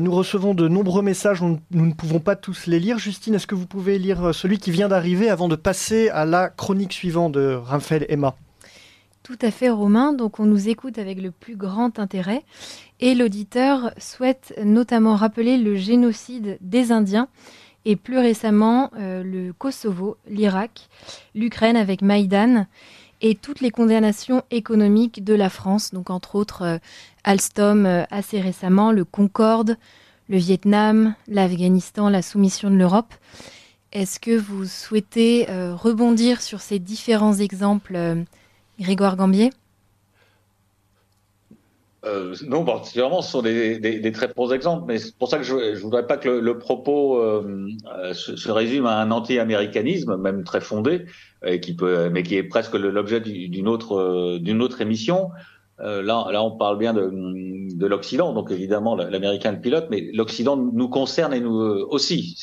nous recevons de nombreux messages, nous, ne pouvons pas tous les lire. Justine, est-ce que vous pouvez lire celui qui vient d'arriver avant de passer à la chronique suivante de Raphaël Emma? Tout à fait, Romain. Donc, on nous écoute avec le plus grand intérêt. Et l'auditeur souhaite notamment rappeler le génocide des Indiens et plus récemment euh, le Kosovo, l'Irak, l'Ukraine avec Maïdan et toutes les condamnations économiques de la France, donc entre autres euh, Alstom euh, assez récemment, le Concorde, le Vietnam, l'Afghanistan, la soumission de l'Europe. Est-ce que vous souhaitez rebondir sur ces différents exemples, Grégoire Gambier? Euh, non, particulièrement, ce sont des, très bons exemples, mais c'est pour ça que je ne voudrais pas que le, propos euh, euh, se, résume à un anti-américanisme, même très fondé, et qui peut, mais qui est presque l'objet d'une autre, d'une autre émission. là, là, on parle bien de, de l'Occident, donc évidemment l'Américain le pilote, mais l'Occident nous concerne et nous aussi.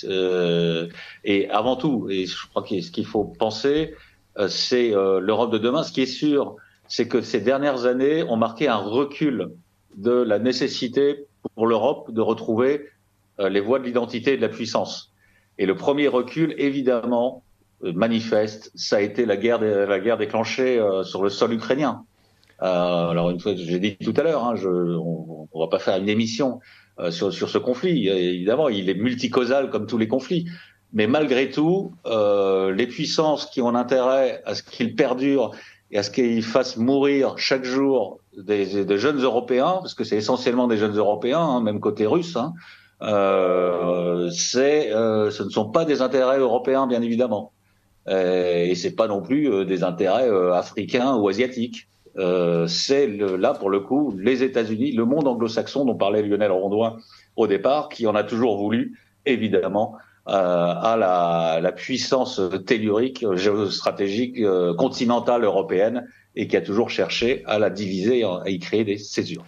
et avant tout, et je crois que ce qu'il faut penser, c'est l'Europe de demain. Ce qui est sûr, c'est que ces dernières années ont marqué un recul de la nécessité pour l'Europe de retrouver euh, les voies de l'identité et de la puissance. Et le premier recul, évidemment, euh, manifeste, ça a été la guerre, la guerre déclenchée euh, sur le sol ukrainien. alors une fois, j'ai dit tout à l'heure, hein, on, on va pas faire une émission sur, sur ce conflit. Évidemment, il est multicausal comme tous les conflits. Mais malgré tout, les puissances qui ont intérêt à ce qu'il perdure et à ce qu'ils fassent mourir chaque jour des, des jeunes Européens, parce que c'est essentiellement des jeunes Européens, hein, même côté russe, hein, euh, euh, ce ne sont pas des intérêts européens, bien évidemment. Euh, et c'est pas non plus euh, des intérêts euh, africains ou asiatiques. c'est là, pour le coup, les États-Unis, le monde anglo-saxon dont parlait Lionel Rondoin au départ, qui en a toujours voulu, évidemment, à la, la, puissance tellurique, géostratégique, euh, continentale européenne et qui a toujours cherché à la diviser et à y créer des césures.